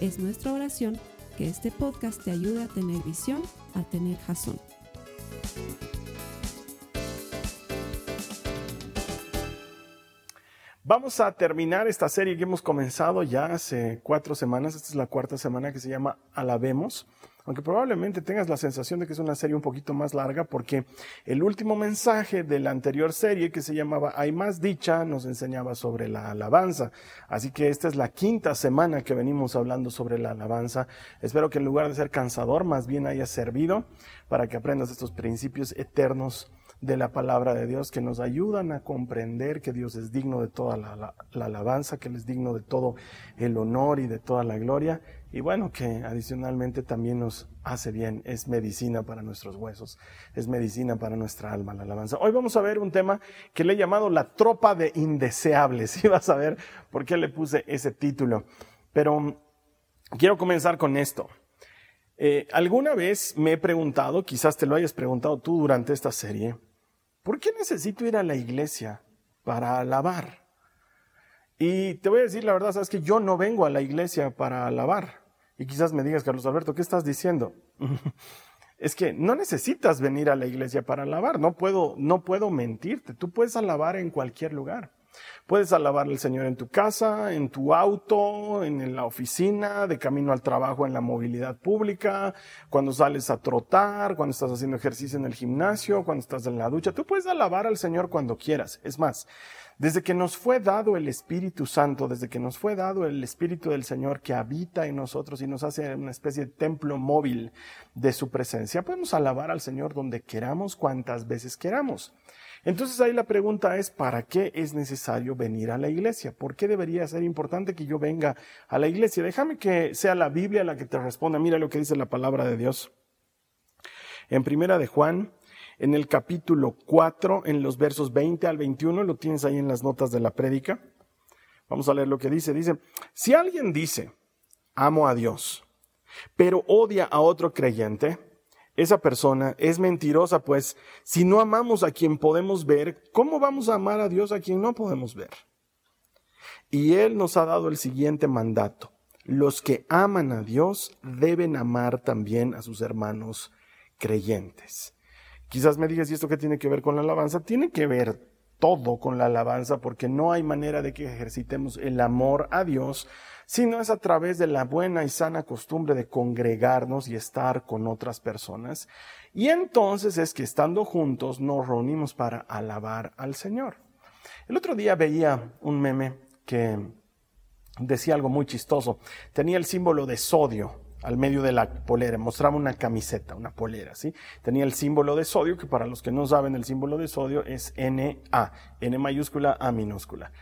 Es nuestra oración que este podcast te ayude a tener visión, a tener jazón. Vamos a terminar esta serie que hemos comenzado ya hace cuatro semanas. Esta es la cuarta semana que se llama Alabemos. Aunque probablemente tengas la sensación de que es una serie un poquito más larga porque el último mensaje de la anterior serie que se llamaba Hay más dicha nos enseñaba sobre la alabanza. Así que esta es la quinta semana que venimos hablando sobre la alabanza. Espero que en lugar de ser cansador, más bien haya servido para que aprendas estos principios eternos de la palabra de Dios que nos ayudan a comprender que Dios es digno de toda la, alabanza, que Él es digno de todo el honor y de toda la gloria. Y bueno, que adicionalmente también nos hace bien, es medicina para nuestros huesos, es medicina para nuestra alma la alabanza. Hoy vamos a ver un tema que le he llamado la tropa de indeseables. Y vas a ver por qué le puse ese título. Pero quiero comenzar con esto. Eh, alguna vez me he preguntado, quizás te lo hayas preguntado tú durante esta serie, ¿por qué necesito ir a la iglesia para alabar? Y te voy a decir la verdad, sabes que yo no vengo a la iglesia para alabar. Y quizás me digas, Carlos Alberto, ¿qué estás diciendo? es que no necesitas venir a la iglesia para alabar, no puedo, no puedo mentirte, tú puedes alabar en cualquier lugar. Puedes alabar al Señor en tu casa, en tu auto, en la oficina, de camino al trabajo, en la movilidad pública, cuando sales a trotar, cuando estás haciendo ejercicio en el gimnasio, cuando estás en la ducha. Tú puedes alabar al Señor cuando quieras. Es más, desde que nos fue dado el Espíritu Santo, desde que nos fue dado el Espíritu del Señor que habita en nosotros y nos hace una especie de templo móvil de su presencia, podemos alabar al Señor donde queramos, cuantas veces queramos. Entonces ahí la pregunta es, ¿para qué es necesario venir a la iglesia? ¿Por qué debería ser importante que yo venga a la iglesia? Déjame que sea la Biblia la que te responda. Mira lo que dice la palabra de Dios. En primera de Juan, en el capítulo 4, en los versos 20 al 21, lo tienes ahí en las notas de la prédica. Vamos a leer lo que dice. Dice, si alguien dice, amo a Dios, pero odia a otro creyente, esa persona es mentirosa, pues si no amamos a quien podemos ver, ¿cómo vamos a amar a Dios a quien no podemos ver? Y Él nos ha dado el siguiente mandato. Los que aman a Dios deben amar también a sus hermanos creyentes. Quizás me digas, ¿y esto qué tiene que ver con la alabanza? Tiene que ver todo con la alabanza porque no hay manera de que ejercitemos el amor a Dios sino es a través de la buena y sana costumbre de congregarnos y estar con otras personas. Y entonces es que estando juntos nos reunimos para alabar al Señor. El otro día veía un meme que decía algo muy chistoso. Tenía el símbolo de sodio al medio de la polera, mostraba una camiseta, una polera, ¿sí? Tenía el símbolo de sodio, que para los que no saben, el símbolo de sodio es NA, N mayúscula, A minúscula.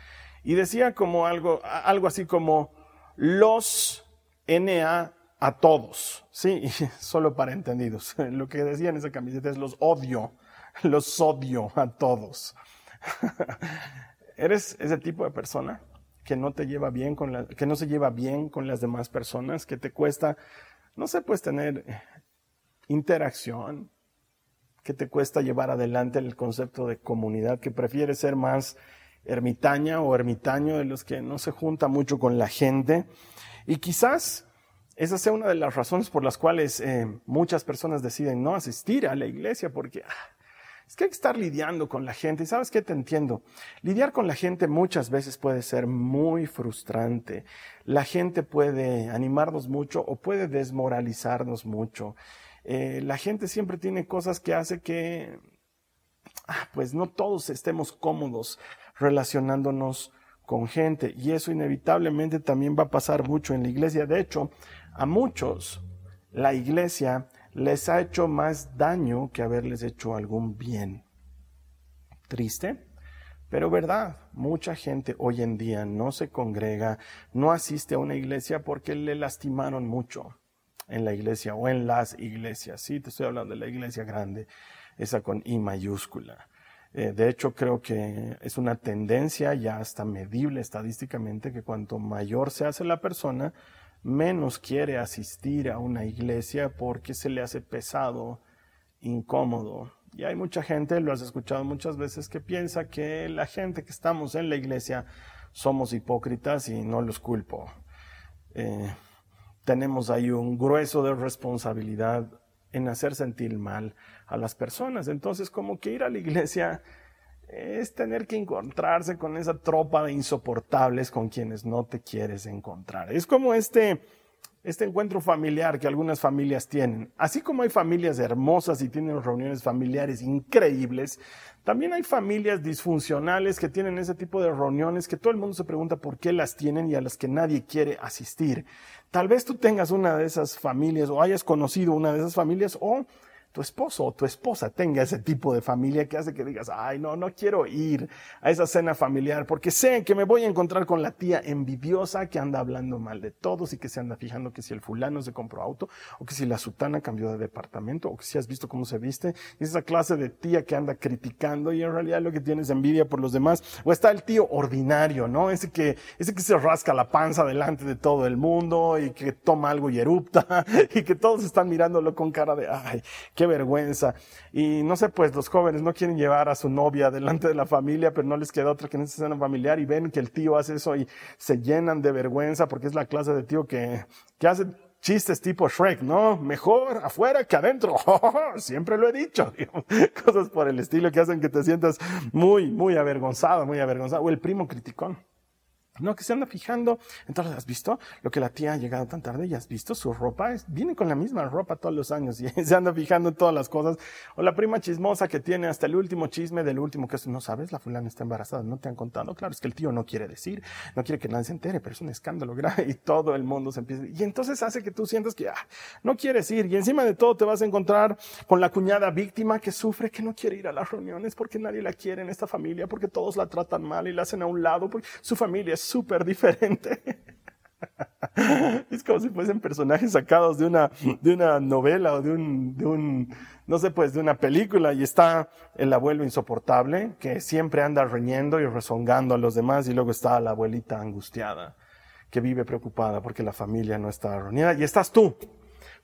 Y decía como algo, algo así como, los NA a todos, ¿sí? Solo para entendidos. Lo que decía en esa camiseta es los odio, los odio a todos. ¿Eres ese tipo de persona que no te lleva bien con que no se lleva bien con las demás personas, que te cuesta, no sé, pues tener interacción, que te cuesta llevar adelante el concepto de comunidad, que prefieres ser más ermitaña o ermitaño de los que no se junta mucho con la gente. Y quizás esa sea una de las razones por las cuales eh, muchas personas deciden no asistir a la iglesia, porque ah, es que hay que estar lidiando con la gente. Y sabes qué te entiendo. Lidiar con la gente muchas veces puede ser muy frustrante. La gente puede animarnos mucho o puede desmoralizarnos mucho. Eh, la gente siempre tiene cosas que hace que, ah, pues no todos estemos cómodos relacionándonos con gente. Y eso inevitablemente también va a pasar mucho en la iglesia. De hecho, a muchos la iglesia les ha hecho más daño que haberles hecho algún bien. Triste, pero verdad, mucha gente hoy en día no se congrega, no asiste a una iglesia porque le lastimaron mucho, en la iglesia o en las iglesias. Sí, te estoy hablando de la iglesia grande, esa con I mayúscula. Eh, de hecho, creo que es una tendencia ya hasta medible estadísticamente que cuanto mayor se hace la persona, menos quiere asistir a una iglesia porque se le hace pesado, incómodo. Y hay mucha gente, lo has escuchado muchas veces, que piensa que la gente que estamos en la iglesia somos hipócritas y no los culpo. Eh, tenemos ahí un grueso de responsabilidad en hacer sentir mal a las personas. Entonces, como que ir a la iglesia es tener que encontrarse con esa tropa de insoportables con quienes no te quieres encontrar. Es como este, este encuentro familiar que algunas familias tienen. Así como hay familias hermosas y tienen reuniones familiares increíbles, también hay familias disfuncionales que tienen ese tipo de reuniones que todo el mundo se pregunta por qué las tienen y a las que nadie quiere asistir. Tal vez tú tengas una de esas familias o hayas conocido una de esas familias o tu esposo o tu esposa tenga ese tipo de familia que hace que digas, ay, no, no quiero ir a esa cena familiar porque sé que me voy a encontrar con la tía envidiosa que anda hablando mal de todos y que se anda fijando que si el fulano se compró auto o que si la sutana cambió de departamento o que si has visto cómo se viste. Es esa clase de tía que anda criticando y en realidad lo que tienes envidia por los demás. O está el tío ordinario, ¿no? Ese que, ese que se rasca la panza delante de todo el mundo y que toma algo y erupta y que todos están mirándolo con cara de, ay, qué vergüenza. Y no sé, pues los jóvenes no quieren llevar a su novia delante de la familia, pero no les queda otra que en esa escena familiar y ven que el tío hace eso y se llenan de vergüenza porque es la clase de tío que, que hace chistes tipo Shrek, ¿no? Mejor afuera que adentro. Siempre lo he dicho. Cosas por el estilo que hacen que te sientas muy, muy avergonzado, muy avergonzado. O el primo criticón. No, que se anda fijando. Entonces, ¿has visto lo que la tía ha llegado tan tarde? ¿Y has visto su ropa? viene con la misma ropa todos los años y se anda fijando en todas las cosas. O la prima chismosa que tiene hasta el último chisme del último, que es, no sabes, la fulana está embarazada, no te han contado. Claro, es que el tío no quiere decir, no quiere que nadie se entere, pero es un escándalo grave y todo el mundo se empieza. Y entonces hace que tú sientas que ah, no quieres ir. Y encima de todo te vas a encontrar con la cuñada víctima que sufre, que no quiere ir a las reuniones porque nadie la quiere en esta familia, porque todos la tratan mal y la hacen a un lado, porque su familia es súper diferente. Es como si fuesen personajes sacados de una, de una novela o de un, de un, no sé, pues de una película y está el abuelo insoportable que siempre anda reñendo y rezongando a los demás y luego está la abuelita angustiada que vive preocupada porque la familia no está reunida y estás tú,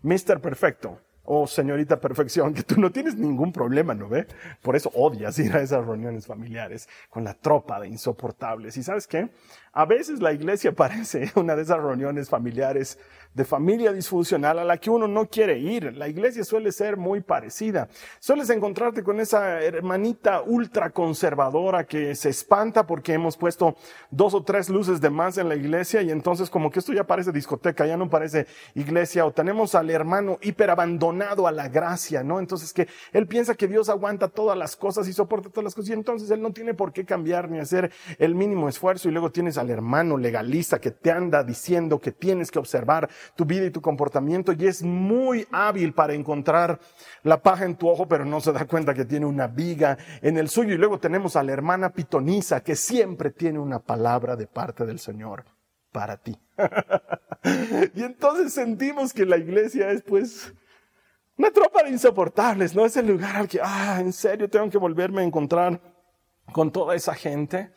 Mr. Perfecto, oh señorita perfección, que tú no tienes ningún problema, ¿no ve? Por eso odias ir a esas reuniones familiares con la tropa de insoportables. ¿Y sabes qué? A veces la iglesia parece una de esas reuniones familiares de familia disfuncional a la que uno no quiere ir. La iglesia suele ser muy parecida. Sueles encontrarte con esa hermanita ultra conservadora que se espanta porque hemos puesto dos o tres luces de más en la iglesia y entonces como que esto ya parece discoteca, ya no parece iglesia. O tenemos al hermano hiper abandonado a la gracia, ¿no? Entonces que él piensa que Dios aguanta todas las cosas y soporta todas las cosas y entonces él no tiene por qué cambiar ni hacer el mínimo esfuerzo y luego tienes al hermano legalista que te anda diciendo que tienes que observar tu vida y tu comportamiento y es muy hábil para encontrar la paja en tu ojo, pero no se da cuenta que tiene una viga en el suyo. Y luego tenemos a la hermana pitonisa que siempre tiene una palabra de parte del Señor para ti. y entonces sentimos que la iglesia es pues una tropa de insoportables, no es el lugar al que, ah, en serio tengo que volverme a encontrar con toda esa gente.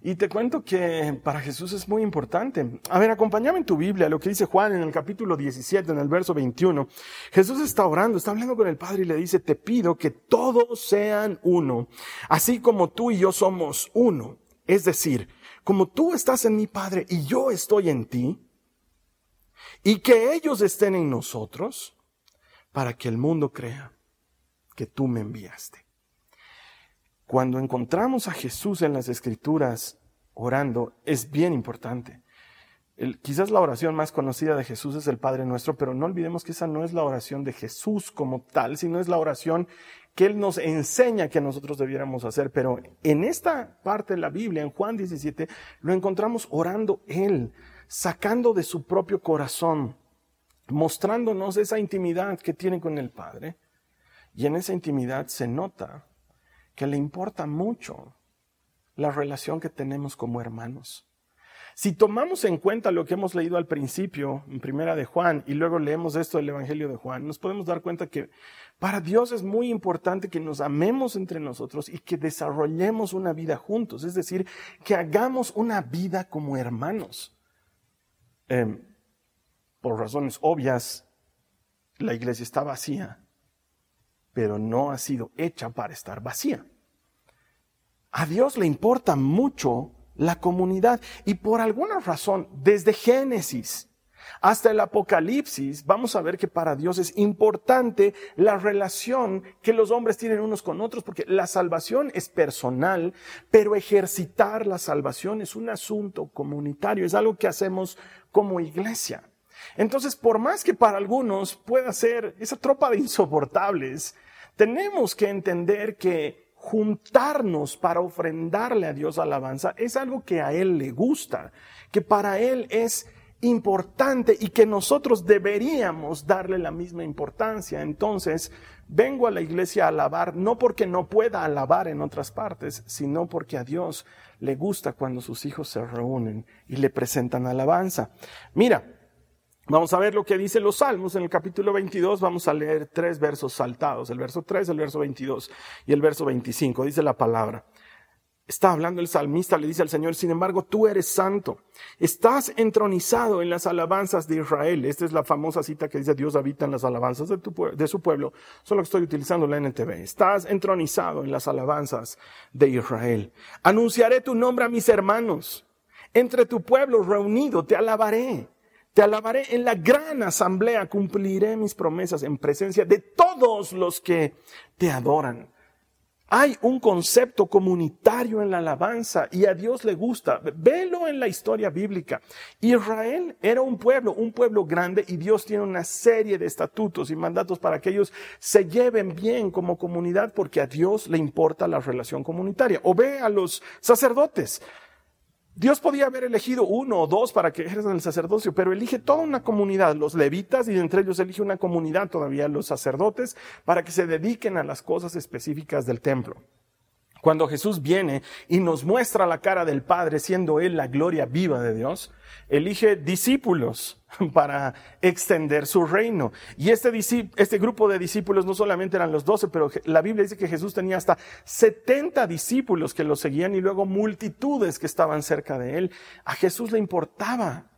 Y te cuento que para Jesús es muy importante. A ver, acompáñame en tu Biblia, lo que dice Juan en el capítulo 17, en el verso 21. Jesús está orando, está hablando con el Padre y le dice, te pido que todos sean uno, así como tú y yo somos uno. Es decir, como tú estás en mi Padre y yo estoy en ti, y que ellos estén en nosotros, para que el mundo crea que tú me enviaste. Cuando encontramos a Jesús en las escrituras orando, es bien importante. quizás la oración más conocida de Jesús es el Padre Nuestro, pero no olvidemos que esa no es la oración de Jesús como tal, sino es la oración que Él nos enseña que nosotros debiéramos hacer. Pero en esta parte de la Biblia, en Juan 17, lo encontramos orando Él, sacando de su propio corazón, mostrándonos esa intimidad que tiene con el Padre. Y en esa intimidad se nota que le importa mucho la relación que tenemos como hermanos. Si tomamos en cuenta lo que hemos leído al principio, en primera de Juan, y luego leemos esto del Evangelio de Juan, nos podemos dar cuenta que para Dios es muy importante que nos amemos entre nosotros y que desarrollemos una vida juntos, es decir, que hagamos una vida como hermanos. Em, por razones obvias, la iglesia está vacía, pero no ha sido hecha para estar vacía. A Dios le importa mucho la comunidad y por alguna razón, desde Génesis hasta el Apocalipsis, vamos a ver que para Dios es importante la relación que los hombres tienen unos con otros, porque la salvación es personal, pero ejercitar la salvación es un asunto comunitario, es algo que hacemos como iglesia. Entonces, por más que para algunos pueda ser esa tropa de insoportables, tenemos que entender que juntarnos para ofrendarle a Dios alabanza es algo que a Él le gusta, que para Él es importante y que nosotros deberíamos darle la misma importancia. Entonces, vengo a la iglesia a alabar, no porque no pueda alabar en otras partes, sino porque a Dios le gusta cuando sus hijos se reúnen y le presentan alabanza. Mira, Vamos a ver lo que dicen los salmos en el capítulo 22. Vamos a leer tres versos saltados, el verso 3, el verso 22 y el verso 25. Dice la palabra. Está hablando el salmista, le dice al Señor, sin embargo, tú eres santo. Estás entronizado en las alabanzas de Israel. Esta es la famosa cita que dice, Dios habita en las alabanzas de, de su pueblo. Solo que estoy utilizando la NTV. Estás entronizado en las alabanzas de Israel. Anunciaré tu nombre a mis hermanos. Entre tu pueblo reunido te alabaré. Te alabaré en la gran asamblea, cumpliré mis promesas en presencia de todos los que te adoran. Hay un concepto comunitario en la alabanza y a Dios le gusta. Velo en la historia bíblica. Israel era un pueblo, un pueblo grande y Dios tiene una serie de estatutos y mandatos para que ellos se lleven bien como comunidad porque a Dios le importa la relación comunitaria. O ve a los sacerdotes. Dios podía haber elegido uno o dos para que ejerzan el sacerdocio, pero elige toda una comunidad, los levitas, y entre ellos elige una comunidad todavía, los sacerdotes, para que se dediquen a las cosas específicas del templo. Cuando Jesús viene y nos muestra la cara del Padre, siendo Él la gloria viva de Dios, elige discípulos para extender su reino. Y este, este grupo de discípulos no solamente eran los doce, pero la Biblia dice que Jesús tenía hasta 70 discípulos que lo seguían y luego multitudes que estaban cerca de Él. A Jesús le importaba.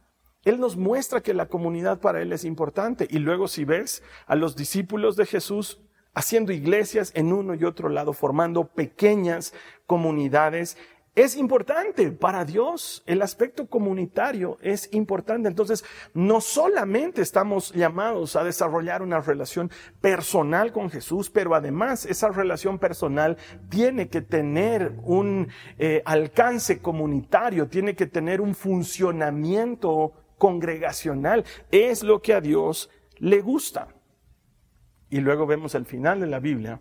Él nos muestra que la comunidad para Él es importante. Y luego si ves a los discípulos de Jesús haciendo iglesias en uno y otro lado, formando pequeñas comunidades. Es importante para Dios, el aspecto comunitario es importante. Entonces, no solamente estamos llamados a desarrollar una relación personal con Jesús, pero además esa relación personal tiene que tener un eh, alcance comunitario, tiene que tener un funcionamiento congregacional. Es lo que a Dios le gusta. Y luego vemos el final de la Biblia,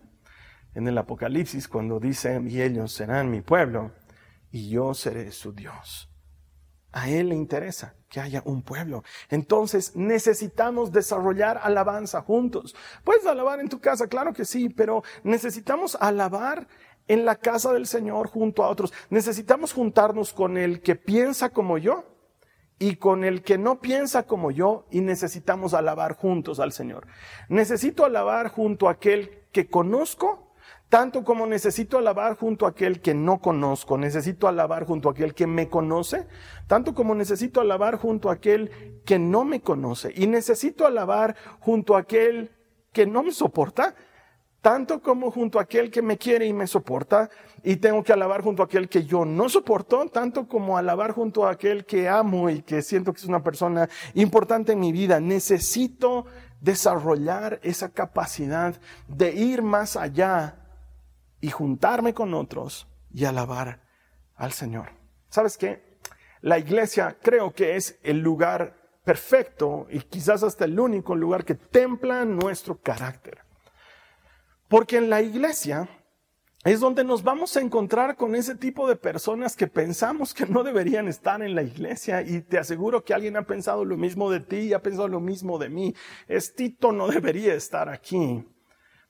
en el Apocalipsis, cuando dice, y ellos serán mi pueblo, y yo seré su Dios. A Él le interesa que haya un pueblo. Entonces necesitamos desarrollar alabanza juntos. Puedes alabar en tu casa, claro que sí, pero necesitamos alabar en la casa del Señor junto a otros. Necesitamos juntarnos con el que piensa como yo y con el que no piensa como yo y necesitamos alabar juntos al Señor. Necesito alabar junto a aquel que conozco, tanto como necesito alabar junto a aquel que no conozco. Necesito alabar junto a aquel que me conoce, tanto como necesito alabar junto a aquel que no me conoce. Y necesito alabar junto a aquel que no me soporta, tanto como junto a aquel que me quiere y me soporta, y tengo que alabar junto a aquel que yo no soporto, tanto como alabar junto a aquel que amo y que siento que es una persona importante en mi vida. Necesito desarrollar esa capacidad de ir más allá y juntarme con otros y alabar al Señor. ¿Sabes qué? La iglesia creo que es el lugar perfecto y quizás hasta el único lugar que templa nuestro carácter. Porque en la iglesia es donde nos vamos a encontrar con ese tipo de personas que pensamos que no deberían estar en la iglesia y te aseguro que alguien ha pensado lo mismo de ti y ha pensado lo mismo de mí. Es Tito no debería estar aquí.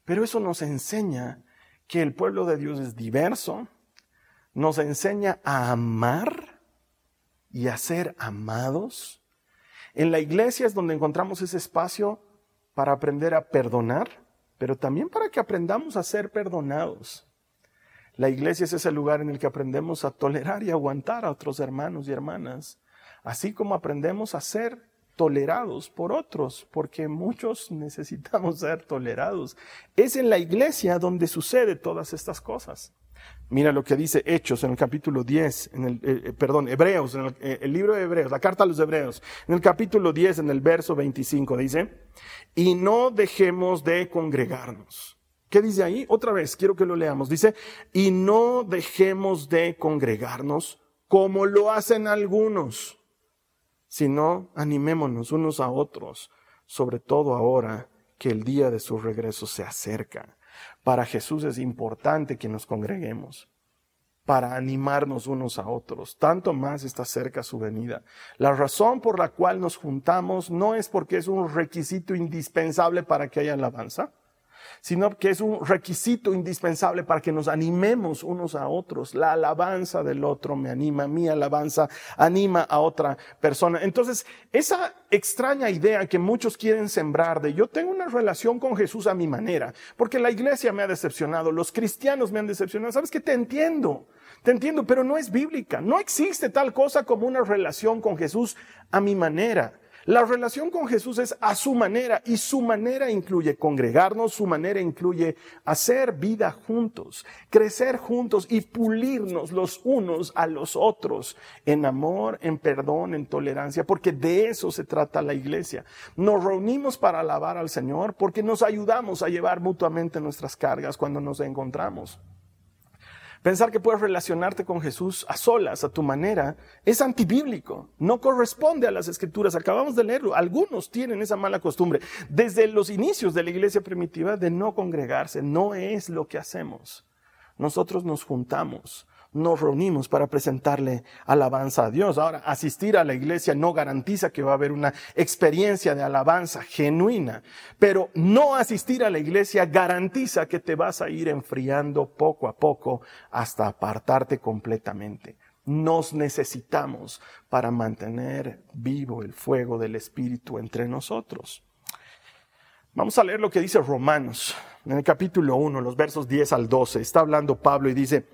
Pero eso nos enseña que el pueblo de Dios es diverso, nos enseña a amar y a ser amados. En la iglesia es donde encontramos ese espacio para aprender a perdonar, pero también para que aprendamos a ser perdonados. La iglesia es ese lugar en el que aprendemos a tolerar y aguantar a otros hermanos y hermanas, así como aprendemos a ser tolerados por otros, porque muchos necesitamos ser tolerados. Es en la iglesia donde sucede todas estas cosas. Mira lo que dice Hechos en el capítulo 10, en el, eh, eh, perdón, Hebreos, en el, eh, el, libro de Hebreos, la carta a los Hebreos, en el capítulo 10, en el verso 25, dice, y no dejemos de congregarnos. ¿Qué dice ahí? Otra vez, quiero que lo leamos. Dice, y no dejemos de congregarnos como lo hacen algunos, sino animémonos unos a otros, sobre todo ahora que el día de su regreso se acerca. Para Jesús es importante que nos congreguemos para animarnos unos a otros. Tanto más está cerca su venida. La razón por la cual nos juntamos no es porque es un requisito indispensable para que haya alabanza sino que es un requisito indispensable para que nos animemos unos a otros. La alabanza del otro me anima, mi alabanza anima a otra persona. Entonces, esa extraña idea que muchos quieren sembrar de yo tengo una relación con Jesús a mi manera, porque la iglesia me ha decepcionado, los cristianos me han decepcionado, sabes que te entiendo. Te entiendo, pero no es bíblica. No existe tal cosa como una relación con Jesús a mi manera. La relación con Jesús es a su manera y su manera incluye congregarnos, su manera incluye hacer vida juntos, crecer juntos y pulirnos los unos a los otros en amor, en perdón, en tolerancia, porque de eso se trata la iglesia. Nos reunimos para alabar al Señor porque nos ayudamos a llevar mutuamente nuestras cargas cuando nos encontramos. Pensar que puedes relacionarte con Jesús a solas, a tu manera, es antibíblico. No corresponde a las escrituras. Acabamos de leerlo. Algunos tienen esa mala costumbre. Desde los inicios de la iglesia primitiva de no congregarse. No es lo que hacemos. Nosotros nos juntamos nos reunimos para presentarle alabanza a Dios. Ahora, asistir a la iglesia no garantiza que va a haber una experiencia de alabanza genuina, pero no asistir a la iglesia garantiza que te vas a ir enfriando poco a poco hasta apartarte completamente. Nos necesitamos para mantener vivo el fuego del Espíritu entre nosotros. Vamos a leer lo que dice Romanos en el capítulo 1, los versos 10 al 12. Está hablando Pablo y dice,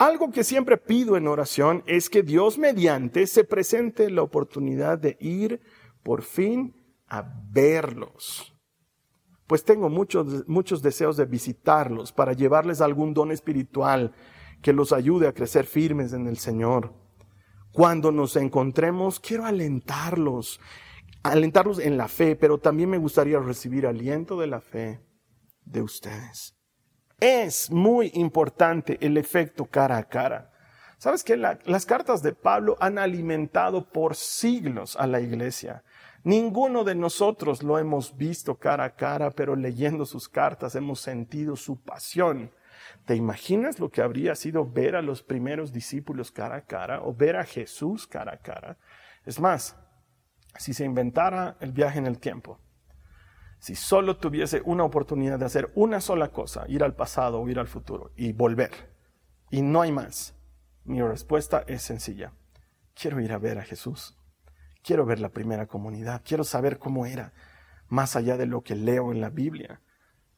algo que siempre pido en oración es que Dios mediante se presente la oportunidad de ir por fin a verlos. Pues tengo muchos, muchos deseos de visitarlos para llevarles algún don espiritual que los ayude a crecer firmes en el Señor. Cuando nos encontremos, quiero alentarlos, alentarlos en la fe, pero también me gustaría recibir aliento de la fe de ustedes. Es muy importante el efecto cara a cara. Sabes que las cartas de Pablo han alimentado por siglos a la iglesia. Ninguno de nosotros lo hemos visto cara a cara, pero leyendo sus cartas hemos sentido su pasión. ¿Te imaginas lo que habría sido ver a los primeros discípulos cara a cara o ver a Jesús cara a cara? Es más, si se inventara el viaje en el tiempo, si solo tuviese una oportunidad de hacer una sola cosa, ir al pasado o ir al futuro y volver, y no hay más, mi respuesta es sencilla. Quiero ir a ver a Jesús. Quiero ver la primera comunidad. Quiero saber cómo era, más allá de lo que leo en la Biblia.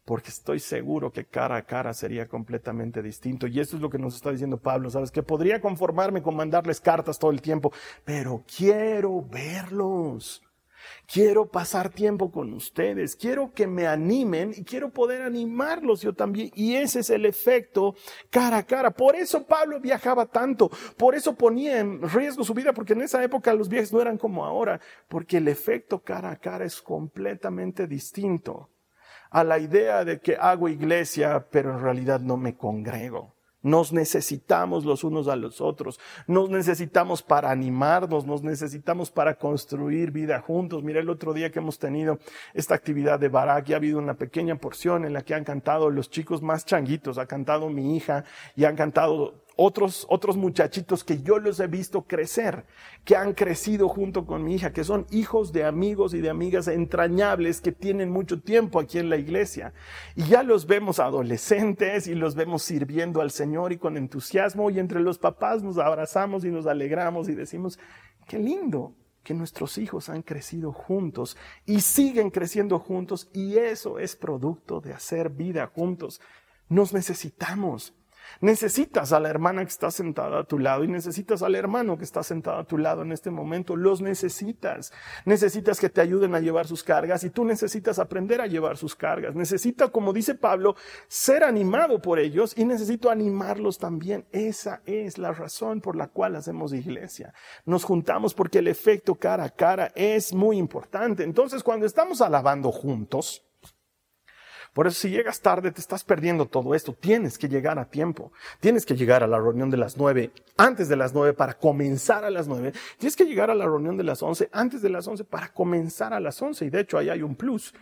Porque estoy seguro que cara a cara sería completamente distinto. Y esto es lo que nos está diciendo Pablo, ¿sabes? Que podría conformarme con mandarles cartas todo el tiempo, pero quiero verlos. Quiero pasar tiempo con ustedes, quiero que me animen y quiero poder animarlos yo también. Y ese es el efecto cara a cara. Por eso Pablo viajaba tanto, por eso ponía en riesgo su vida, porque en esa época los viajes no eran como ahora, porque el efecto cara a cara es completamente distinto a la idea de que hago iglesia, pero en realidad no me congrego. Nos necesitamos los unos a los otros. Nos necesitamos para animarnos, nos necesitamos para construir vida juntos. Mira el otro día que hemos tenido esta actividad de Barak y ha habido una pequeña porción en la que han cantado los chicos más changuitos. Ha cantado mi hija y han cantado otros, otros muchachitos que yo los he visto crecer, que han crecido junto con mi hija, que son hijos de amigos y de amigas entrañables que tienen mucho tiempo aquí en la iglesia. Y ya los vemos adolescentes y los vemos sirviendo al Señor y con entusiasmo y entre los papás nos abrazamos y nos alegramos y decimos, qué lindo que nuestros hijos han crecido juntos y siguen creciendo juntos y eso es producto de hacer vida juntos. Nos necesitamos. Necesitas a la hermana que está sentada a tu lado y necesitas al hermano que está sentado a tu lado en este momento. Los necesitas. Necesitas que te ayuden a llevar sus cargas y tú necesitas aprender a llevar sus cargas. Necesita, como dice Pablo, ser animado por ellos y necesito animarlos también. Esa es la razón por la cual hacemos iglesia. Nos juntamos porque el efecto cara a cara es muy importante. Entonces, cuando estamos alabando juntos, por eso si llegas tarde te estás perdiendo todo esto. Tienes que llegar a tiempo. Tienes que llegar a la reunión de las nueve, antes de las nueve para comenzar a las nueve. Tienes que llegar a la reunión de las once, antes de las once para comenzar a las once. Y de hecho ahí hay un plus.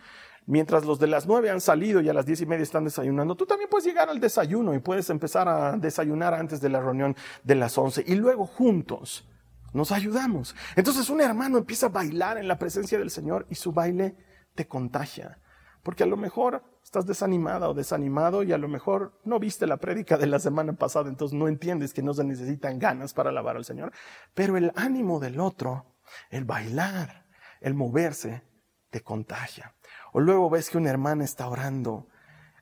Mientras los de las nueve han salido y a las diez y media están desayunando, tú también puedes llegar al desayuno y puedes empezar a desayunar antes de la reunión de las once. Y luego juntos nos ayudamos. Entonces un hermano empieza a bailar en la presencia del Señor y su baile te contagia. Porque a lo mejor estás desanimada o desanimado y a lo mejor no viste la prédica de la semana pasada, entonces no entiendes que no se necesitan ganas para alabar al Señor. Pero el ánimo del otro, el bailar, el moverse, te contagia. O luego ves que una hermana está orando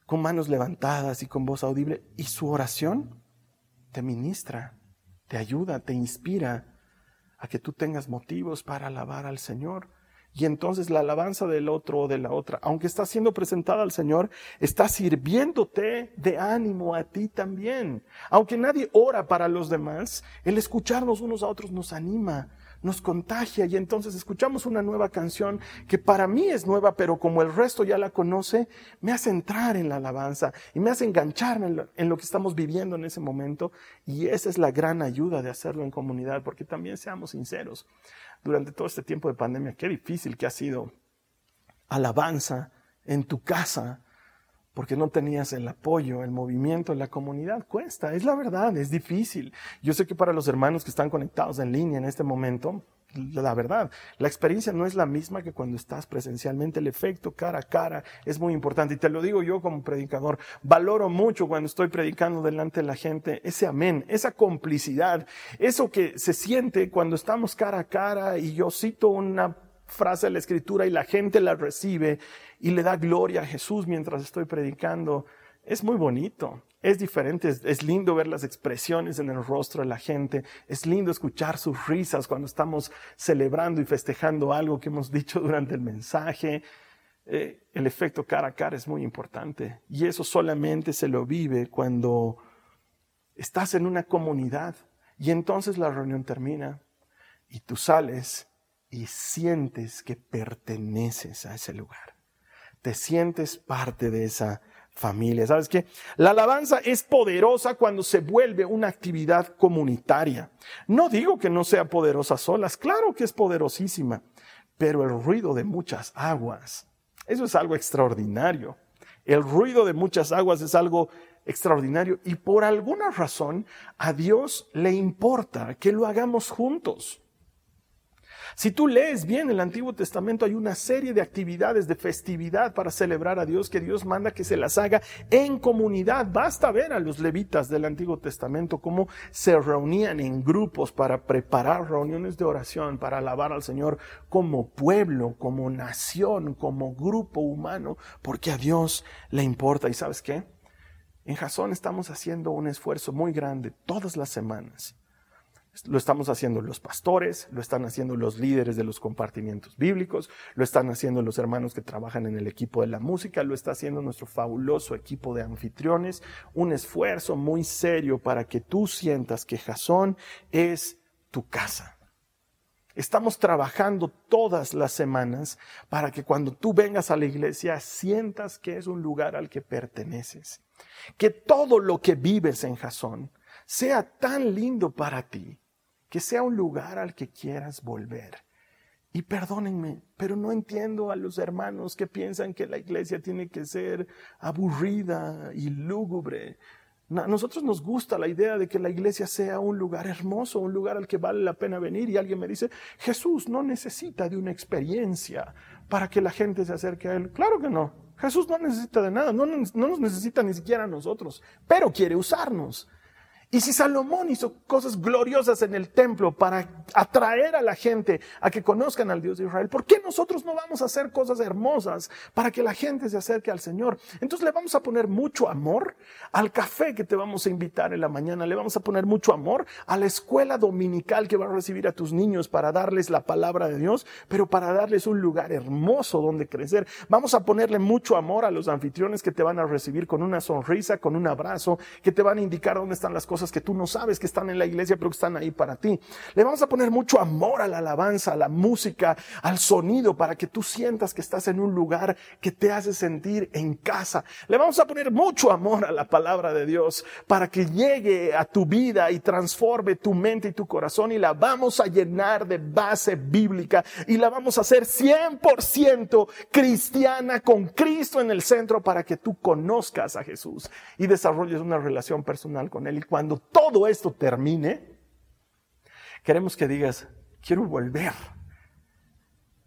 con manos levantadas y con voz audible y su oración te ministra, te ayuda, te inspira a que tú tengas motivos para alabar al Señor. Y entonces la alabanza del otro o de la otra, aunque está siendo presentada al Señor, está sirviéndote de ánimo a ti también. Aunque nadie ora para los demás, el escucharnos unos a otros nos anima, nos contagia y entonces escuchamos una nueva canción que para mí es nueva, pero como el resto ya la conoce, me hace entrar en la alabanza y me hace engancharme en lo, en lo que estamos viviendo en ese momento. Y esa es la gran ayuda de hacerlo en comunidad, porque también seamos sinceros durante todo este tiempo de pandemia, qué difícil que ha sido alabanza en tu casa, porque no tenías el apoyo, el movimiento, la comunidad. Cuesta, es la verdad, es difícil. Yo sé que para los hermanos que están conectados en línea en este momento, la verdad, la experiencia no es la misma que cuando estás presencialmente. El efecto cara a cara es muy importante. Y te lo digo yo como predicador. Valoro mucho cuando estoy predicando delante de la gente ese amén, esa complicidad, eso que se siente cuando estamos cara a cara y yo cito una frase de la escritura y la gente la recibe y le da gloria a Jesús mientras estoy predicando. Es muy bonito. Es diferente, es, lindo ver las expresiones en el rostro de la gente, es lindo escuchar sus risas cuando estamos celebrando y festejando algo que hemos dicho durante el mensaje. Eh, el efecto cara a cara es muy importante y eso solamente se lo vive cuando estás en una comunidad y entonces la reunión termina y tú sales y sientes que perteneces a ese lugar. Te sientes parte de esa familia. ¿Sabes qué? La alabanza es poderosa cuando se vuelve una actividad comunitaria. No digo que no sea poderosa solas, claro que es poderosísima, pero el ruido de muchas aguas, eso es algo extraordinario. El ruido de muchas aguas es algo extraordinario y por alguna razón a Dios le importa que lo hagamos juntos. Si tú lees bien el Antiguo Testamento, hay una serie de actividades de festividad para celebrar a Dios que Dios manda que se las haga en comunidad. Basta ver a los levitas del Antiguo Testamento cómo se reunían en grupos para preparar reuniones de oración, para alabar al Señor como pueblo, como nación, como grupo humano, porque a Dios le importa. ¿Y sabes qué? En Jasón estamos haciendo un esfuerzo muy grande todas las semanas lo estamos haciendo los pastores, lo están haciendo los líderes de los compartimientos bíblicos, lo están haciendo los hermanos que trabajan en el equipo de la música, lo está haciendo nuestro fabuloso equipo de anfitriones. Un esfuerzo muy serio para que tú sientas que Jasón es tu casa. Estamos trabajando todas las semanas para que cuando tú vengas a la iglesia sientas que es un lugar al que perteneces. Que todo lo que vives en Jasón sea tan lindo para ti que sea un lugar al que quieras volver. Y perdónenme, pero no entiendo a los hermanos que piensan que la iglesia tiene que ser aburrida y lúgubre. A nosotros nos gusta la idea de que la iglesia sea un lugar hermoso, un lugar al que vale la pena venir. Y alguien me dice, Jesús no necesita de una experiencia para que la gente se acerque a Él. Claro que no. Jesús no necesita de nada, no, no nos necesita ni siquiera a nosotros, pero quiere usarnos. Y si Salomón hizo cosas gloriosas en el templo para atraer a la gente a que conozcan al Dios de Israel, ¿por qué nosotros no vamos a hacer cosas hermosas para que la gente se acerque al Señor? Entonces le vamos a poner mucho amor al café que te vamos a invitar en la mañana, le vamos a poner mucho amor a la escuela dominical que va a recibir a tus niños para darles la palabra de Dios, pero para darles un lugar hermoso donde crecer. Vamos a ponerle mucho amor a los anfitriones que te van a recibir con una sonrisa, con un abrazo, que te van a indicar dónde están las cosas que tú no sabes que están en la iglesia, pero que están ahí para ti. Le vamos a poner mucho amor a la alabanza, a la música, al sonido, para que tú sientas que estás en un lugar que te hace sentir en casa. Le vamos a poner mucho amor a la palabra de Dios para que llegue a tu vida y transforme tu mente y tu corazón y la vamos a llenar de base bíblica y la vamos a hacer 100% cristiana con Cristo en el centro para que tú conozcas a Jesús y desarrolles una relación personal con Él. Y cuando cuando todo esto termine, queremos que digas, quiero volver.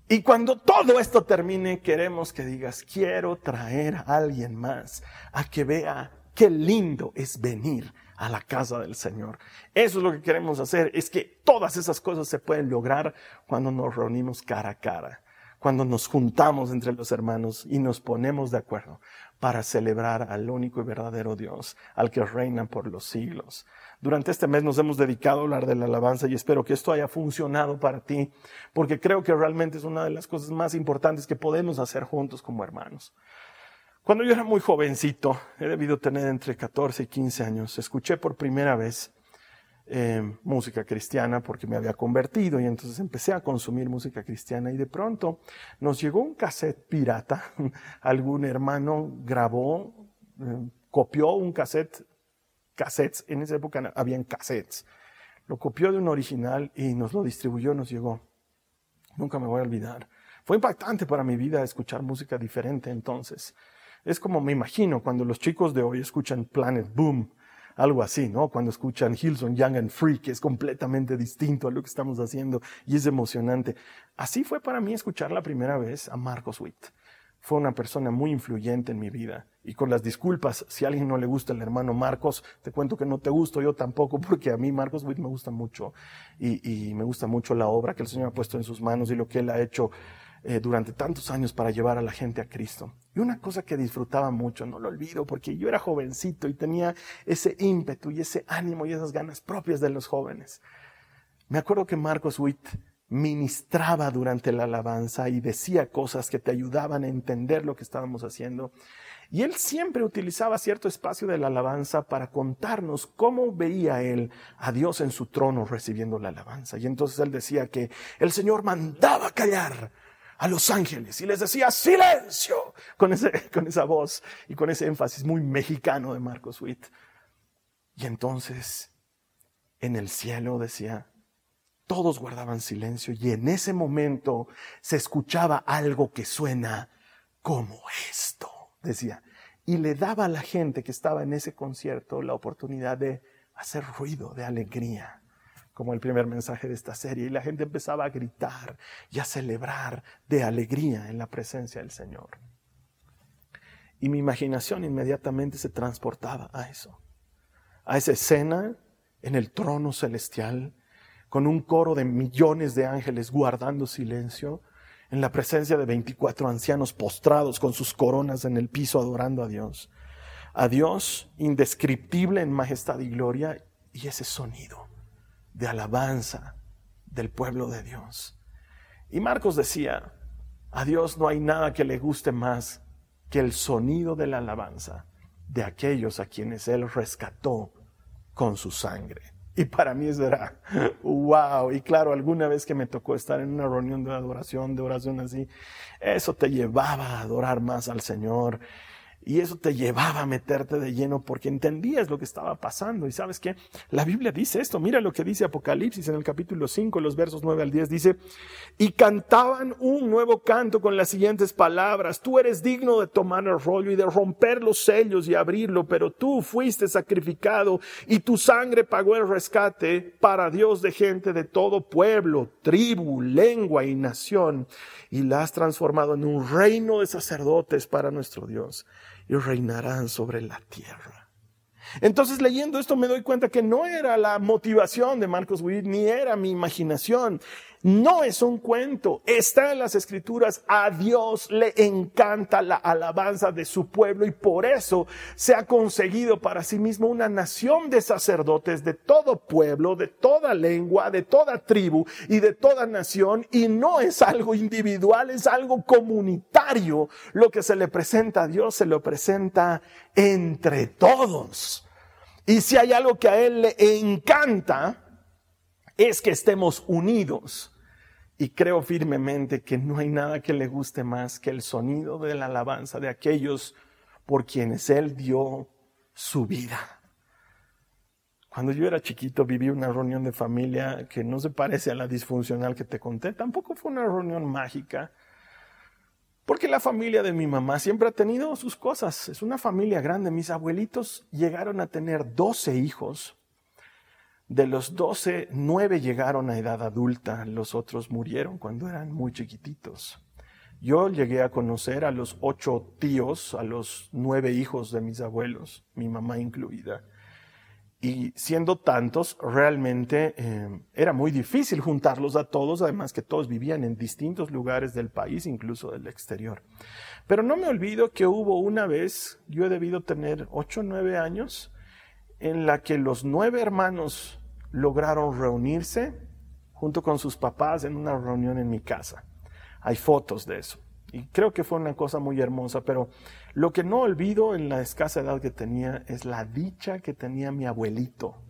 Y cuando todo esto termine, queremos que digas, quiero traer a alguien más a que vea qué lindo es venir a la casa del Señor. Eso es lo que queremos hacer, es que todas esas cosas se pueden lograr cuando nos reunimos cara a cara, cuando nos juntamos entre los hermanos y nos ponemos de acuerdo para celebrar al único y verdadero Dios, al que reina por los siglos. Durante este mes nos hemos dedicado a hablar de la alabanza y espero que esto haya funcionado para ti, porque creo que realmente es una de las cosas más importantes que podemos hacer juntos como hermanos. Cuando yo era muy jovencito, he debido tener entre 14 y 15 años, escuché por primera vez eh, música cristiana porque me había convertido y entonces empecé a consumir música cristiana y de pronto nos llegó un cassette pirata. Algún hermano grabó, eh, copió un cassette, cassettes, en esa época habían cassettes. Lo copió de un original y nos lo distribuyó, nos llegó. Nunca me voy a olvidar. Fue impactante para mi vida escuchar música diferente entonces. Es como me imagino cuando los chicos de hoy escuchan Planet Boom algo así, ¿no? Cuando escuchan Hilson Young and Free, que es completamente distinto a lo que estamos haciendo y es emocionante. Así fue para mí escuchar la primera vez a Marcos Witt. Fue una persona muy influyente en mi vida. Y con las disculpas, si a alguien no le gusta el hermano Marcos, te cuento que no te gusto yo tampoco, porque a mí Marcos Witt me gusta mucho. Y, y me gusta mucho la obra que el Señor ha puesto en sus manos y lo que Él ha hecho eh, durante tantos años para llevar a la gente a Cristo. Y una cosa que disfrutaba mucho, no lo olvido, porque yo era jovencito y tenía ese ímpetu y ese ánimo y esas ganas propias de los jóvenes. Me acuerdo que Marcos Witt ministraba durante la alabanza y decía cosas que te ayudaban a entender lo que estábamos haciendo. Y él siempre utilizaba cierto espacio de la alabanza para contarnos cómo veía él a Dios en su trono recibiendo la alabanza. Y entonces él decía que el Señor mandaba callar a los ángeles y les decía silencio con, ese, con esa voz y con ese énfasis muy mexicano de Marcos Witt. Y entonces en el cielo decía, todos guardaban silencio y en ese momento se escuchaba algo que suena como esto, decía. Y le daba a la gente que estaba en ese concierto la oportunidad de hacer ruido de alegría como el primer mensaje de esta serie, y la gente empezaba a gritar y a celebrar de alegría en la presencia del Señor. Y mi imaginación inmediatamente se transportaba a eso, a esa escena en el trono celestial, con un coro de millones de ángeles guardando silencio, en la presencia de 24 ancianos postrados con sus coronas en el piso adorando a Dios. A Dios indescriptible en majestad y gloria y ese sonido de alabanza del pueblo de Dios. Y Marcos decía, a Dios no hay nada que le guste más que el sonido de la alabanza de aquellos a quienes Él rescató con su sangre. Y para mí eso era, wow. Y claro, alguna vez que me tocó estar en una reunión de adoración, de oración así, eso te llevaba a adorar más al Señor. Y eso te llevaba a meterte de lleno porque entendías lo que estaba pasando. Y sabes que la Biblia dice esto. Mira lo que dice Apocalipsis en el capítulo 5, los versos 9 al 10. Dice, y cantaban un nuevo canto con las siguientes palabras. Tú eres digno de tomar el rollo y de romper los sellos y abrirlo, pero tú fuiste sacrificado y tu sangre pagó el rescate para Dios de gente de todo pueblo, tribu, lengua y nación. Y la has transformado en un reino de sacerdotes para nuestro Dios y reinarán sobre la tierra. Entonces leyendo esto me doy cuenta que no era la motivación de Marcos Witt, ni era mi imaginación. No es un cuento, está en las escrituras. A Dios le encanta la alabanza de su pueblo y por eso se ha conseguido para sí mismo una nación de sacerdotes de todo pueblo, de toda lengua, de toda tribu y de toda nación. Y no es algo individual, es algo comunitario. Lo que se le presenta a Dios se lo presenta entre todos. Y si hay algo que a Él le encanta, es que estemos unidos y creo firmemente que no hay nada que le guste más que el sonido de la alabanza de aquellos por quienes Él dio su vida. Cuando yo era chiquito viví una reunión de familia que no se parece a la disfuncional que te conté. Tampoco fue una reunión mágica. Porque la familia de mi mamá siempre ha tenido sus cosas. Es una familia grande. Mis abuelitos llegaron a tener 12 hijos de los doce, nueve llegaron a edad adulta, los otros murieron cuando eran muy chiquititos. Yo llegué a conocer a los ocho tíos, a los nueve hijos de mis abuelos, mi mamá incluida. Y siendo tantos, realmente eh, era muy difícil juntarlos a todos, además que todos vivían en distintos lugares del país, incluso del exterior. Pero no me olvido que hubo una vez, yo he debido tener ocho o nueve años, en la que los nueve hermanos lograron reunirse junto con sus papás en una reunión en mi casa. Hay fotos de eso. Y creo que fue una cosa muy hermosa, pero lo que no olvido en la escasa edad que tenía es la dicha que tenía mi abuelito.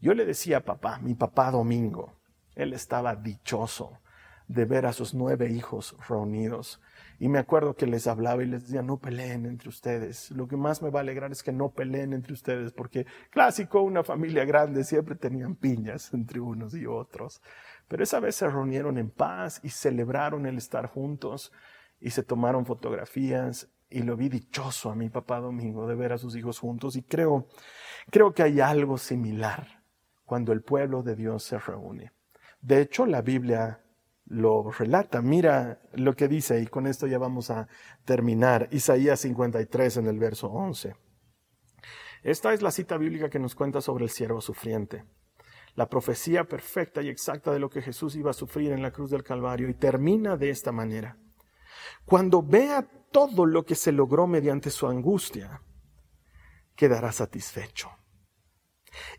Yo le decía a papá, mi papá Domingo, él estaba dichoso de ver a sus nueve hijos reunidos. Y me acuerdo que les hablaba y les decía, no peleen entre ustedes. Lo que más me va a alegrar es que no peleen entre ustedes, porque clásico, una familia grande siempre tenían piñas entre unos y otros. Pero esa vez se reunieron en paz y celebraron el estar juntos y se tomaron fotografías y lo vi dichoso a mi papá Domingo de ver a sus hijos juntos y creo, creo que hay algo similar cuando el pueblo de Dios se reúne. De hecho, la Biblia lo relata. Mira lo que dice y con esto ya vamos a terminar. Isaías 53 en el verso 11. Esta es la cita bíblica que nos cuenta sobre el siervo sufriente. La profecía perfecta y exacta de lo que Jesús iba a sufrir en la cruz del Calvario y termina de esta manera. Cuando vea todo lo que se logró mediante su angustia, quedará satisfecho.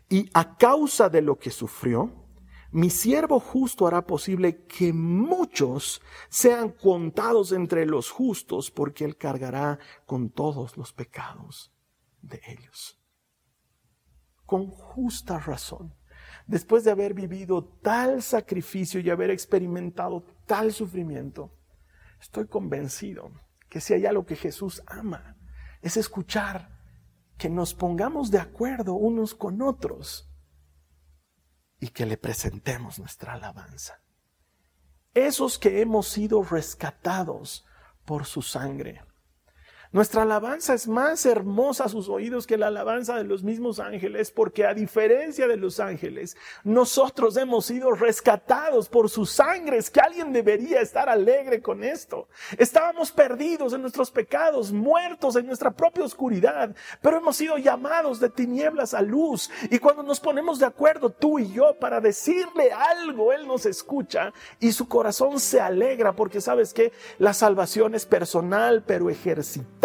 Y a causa de lo que sufrió, mi siervo justo hará posible que muchos sean contados entre los justos, porque él cargará con todos los pecados de ellos. Con justa razón, después de haber vivido tal sacrificio y haber experimentado tal sufrimiento, estoy convencido que si hay algo que Jesús ama, es escuchar que nos pongamos de acuerdo unos con otros y que le presentemos nuestra alabanza. Esos que hemos sido rescatados por su sangre nuestra alabanza es más hermosa a sus oídos que la alabanza de los mismos ángeles, porque a diferencia de los ángeles, nosotros hemos sido rescatados por sus sangres, que alguien debería estar alegre con esto. Estábamos perdidos en nuestros pecados, muertos en nuestra propia oscuridad, pero hemos sido llamados de tinieblas a luz. Y cuando nos ponemos de acuerdo tú y yo para decirle algo, Él nos escucha y su corazón se alegra, porque sabes que la salvación es personal, pero ejercitada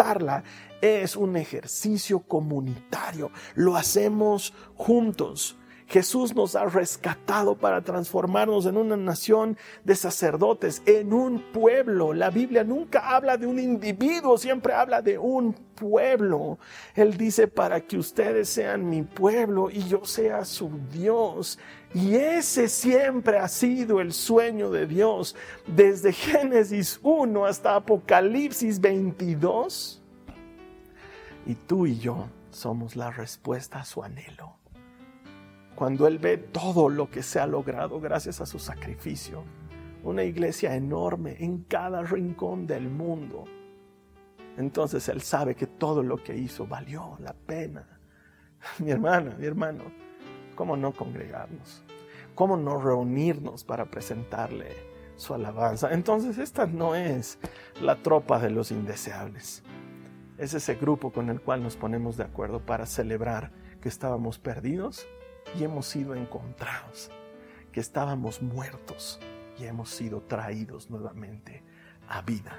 es un ejercicio comunitario. Lo hacemos juntos. Jesús nos ha rescatado para transformarnos en una nación de sacerdotes, en un pueblo. La Biblia nunca habla de un individuo, siempre habla de un pueblo. Él dice, para que ustedes sean mi pueblo y yo sea su Dios. Y ese siempre ha sido el sueño de Dios, desde Génesis 1 hasta Apocalipsis 22 Y tú y yo somos la respuesta a su anhelo. Cuando Él ve todo lo que se ha logrado gracias a su sacrificio, una iglesia enorme en cada rincón del mundo, entonces Él sabe que todo lo que hizo valió la pena. Mi hermana, mi hermano, ¿cómo no congregarnos? ¿Cómo no reunirnos para presentarle su alabanza? Entonces esta no es la tropa de los indeseables. Es ese grupo con el cual nos ponemos de acuerdo para celebrar que estábamos perdidos y hemos sido encontrados, que estábamos muertos y hemos sido traídos nuevamente a vida.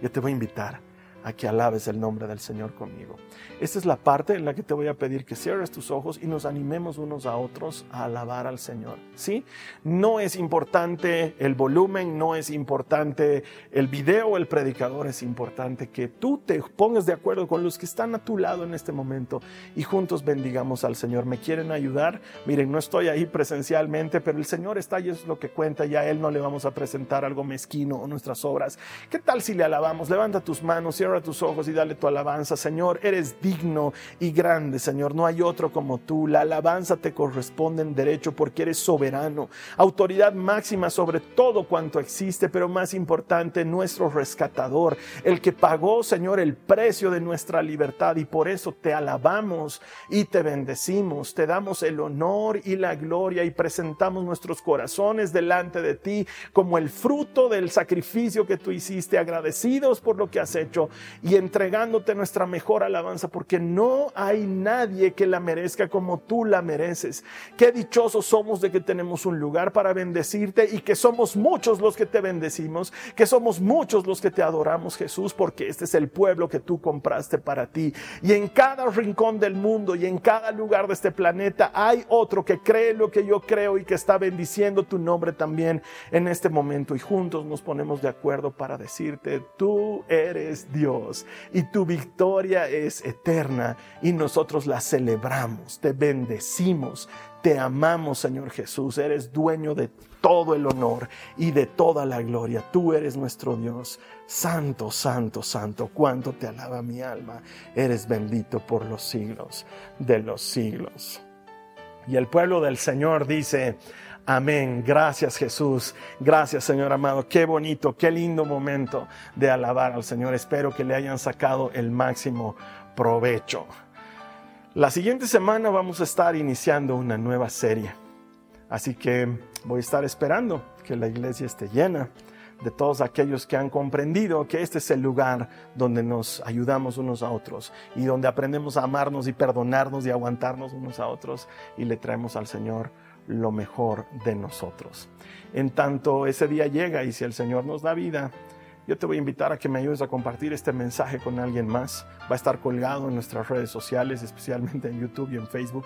Yo te voy a invitar a que alabes el nombre del Señor conmigo. Esta es la parte en la que te voy a pedir que cierres tus ojos y nos animemos unos a otros a alabar al Señor. ¿Sí? No es importante el volumen, no es importante el video el predicador, es importante que tú te pongas de acuerdo con los que están a tu lado en este momento y juntos bendigamos al Señor. ¿Me quieren ayudar? Miren, no estoy ahí presencialmente, pero el Señor está y es lo que cuenta. Ya a Él no le vamos a presentar algo mezquino o nuestras obras. ¿Qué tal si le alabamos? Levanta tus manos, cierra tus ojos y dale tu alabanza. Señor, eres digno y grande, Señor. No hay otro como tú. La alabanza te corresponde en derecho porque eres soberano. Autoridad máxima sobre todo cuanto existe, pero más importante, nuestro rescatador. El que pagó, Señor, el precio de nuestra libertad y por eso te alabamos y te bendecimos. Te damos el honor y la gloria y presentamos nuestros corazones delante de ti como el fruto del sacrificio que tú hiciste, agradecidos por lo que has hecho y entregándote nuestra mejor alabanza, porque no hay nadie que la merezca como tú la mereces. Qué dichosos somos de que tenemos un lugar para bendecirte y que somos muchos los que te bendecimos, que somos muchos los que te adoramos, Jesús, porque este es el pueblo que tú compraste para ti. Y en cada rincón del mundo y en cada lugar de este planeta hay otro que cree lo que yo creo y que está bendiciendo tu nombre también en este momento. Y juntos nos ponemos de acuerdo para decirte, tú eres Dios y tu victoria es eterna y nosotros la celebramos, te bendecimos, te amamos Señor Jesús, eres dueño de todo el honor y de toda la gloria, tú eres nuestro Dios. Santo, santo, santo, cuánto te alaba mi alma, eres bendito por los siglos de los siglos. Y el pueblo del Señor dice, Amén. Gracias Jesús. Gracias Señor amado. Qué bonito, qué lindo momento de alabar al Señor. Espero que le hayan sacado el máximo provecho. La siguiente semana vamos a estar iniciando una nueva serie. Así que voy a estar esperando que la iglesia esté llena de todos aquellos que han comprendido que este es el lugar donde nos ayudamos unos a otros y donde aprendemos a amarnos y perdonarnos y aguantarnos unos a otros y le traemos al Señor lo mejor de nosotros. En tanto ese día llega y si el Señor nos da vida, yo te voy a invitar a que me ayudes a compartir este mensaje con alguien más. Va a estar colgado en nuestras redes sociales, especialmente en YouTube y en Facebook.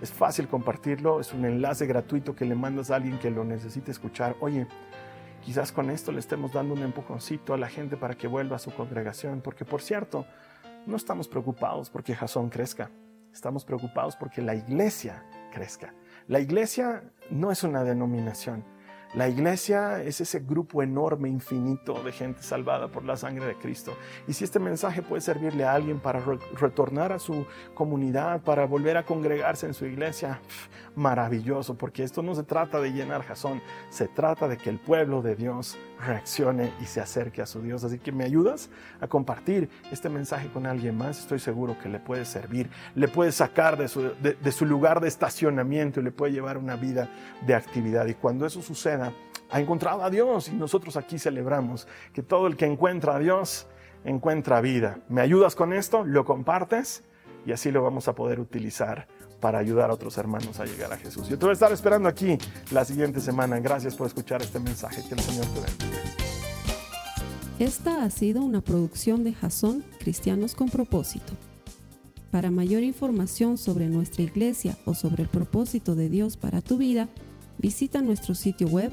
Es fácil compartirlo, es un enlace gratuito que le mandas a alguien que lo necesite escuchar. Oye, quizás con esto le estemos dando un empujoncito a la gente para que vuelva a su congregación, porque por cierto, no estamos preocupados porque Jasón crezca, estamos preocupados porque la iglesia crezca. La iglesia no es una denominación. La iglesia es ese grupo enorme, infinito de gente salvada por la sangre de Cristo. Y si este mensaje puede servirle a alguien para retornar a su comunidad, para volver a congregarse en su iglesia, maravilloso, porque esto no se trata de llenar jazón, se trata de que el pueblo de Dios reaccione y se acerque a su Dios. Así que me ayudas a compartir este mensaje con alguien más. Estoy seguro que le puede servir, le puede sacar de su, lugar de estacionamiento y le puede llevar una vida de actividad. Y cuando eso suceda, ha encontrado a Dios y nosotros aquí celebramos que todo el que encuentra a Dios encuentra vida. ¿Me ayudas con esto? ¿Lo compartes? Y así lo vamos a poder utilizar para ayudar a otros hermanos a llegar a Jesús. Yo te voy a estar esperando aquí la siguiente semana. Gracias por escuchar este mensaje. Que el Señor te bendiga. Esta ha sido una producción de Jason Cristianos con Propósito. Para mayor información sobre nuestra iglesia o sobre el propósito de Dios para tu vida, visita nuestro sitio web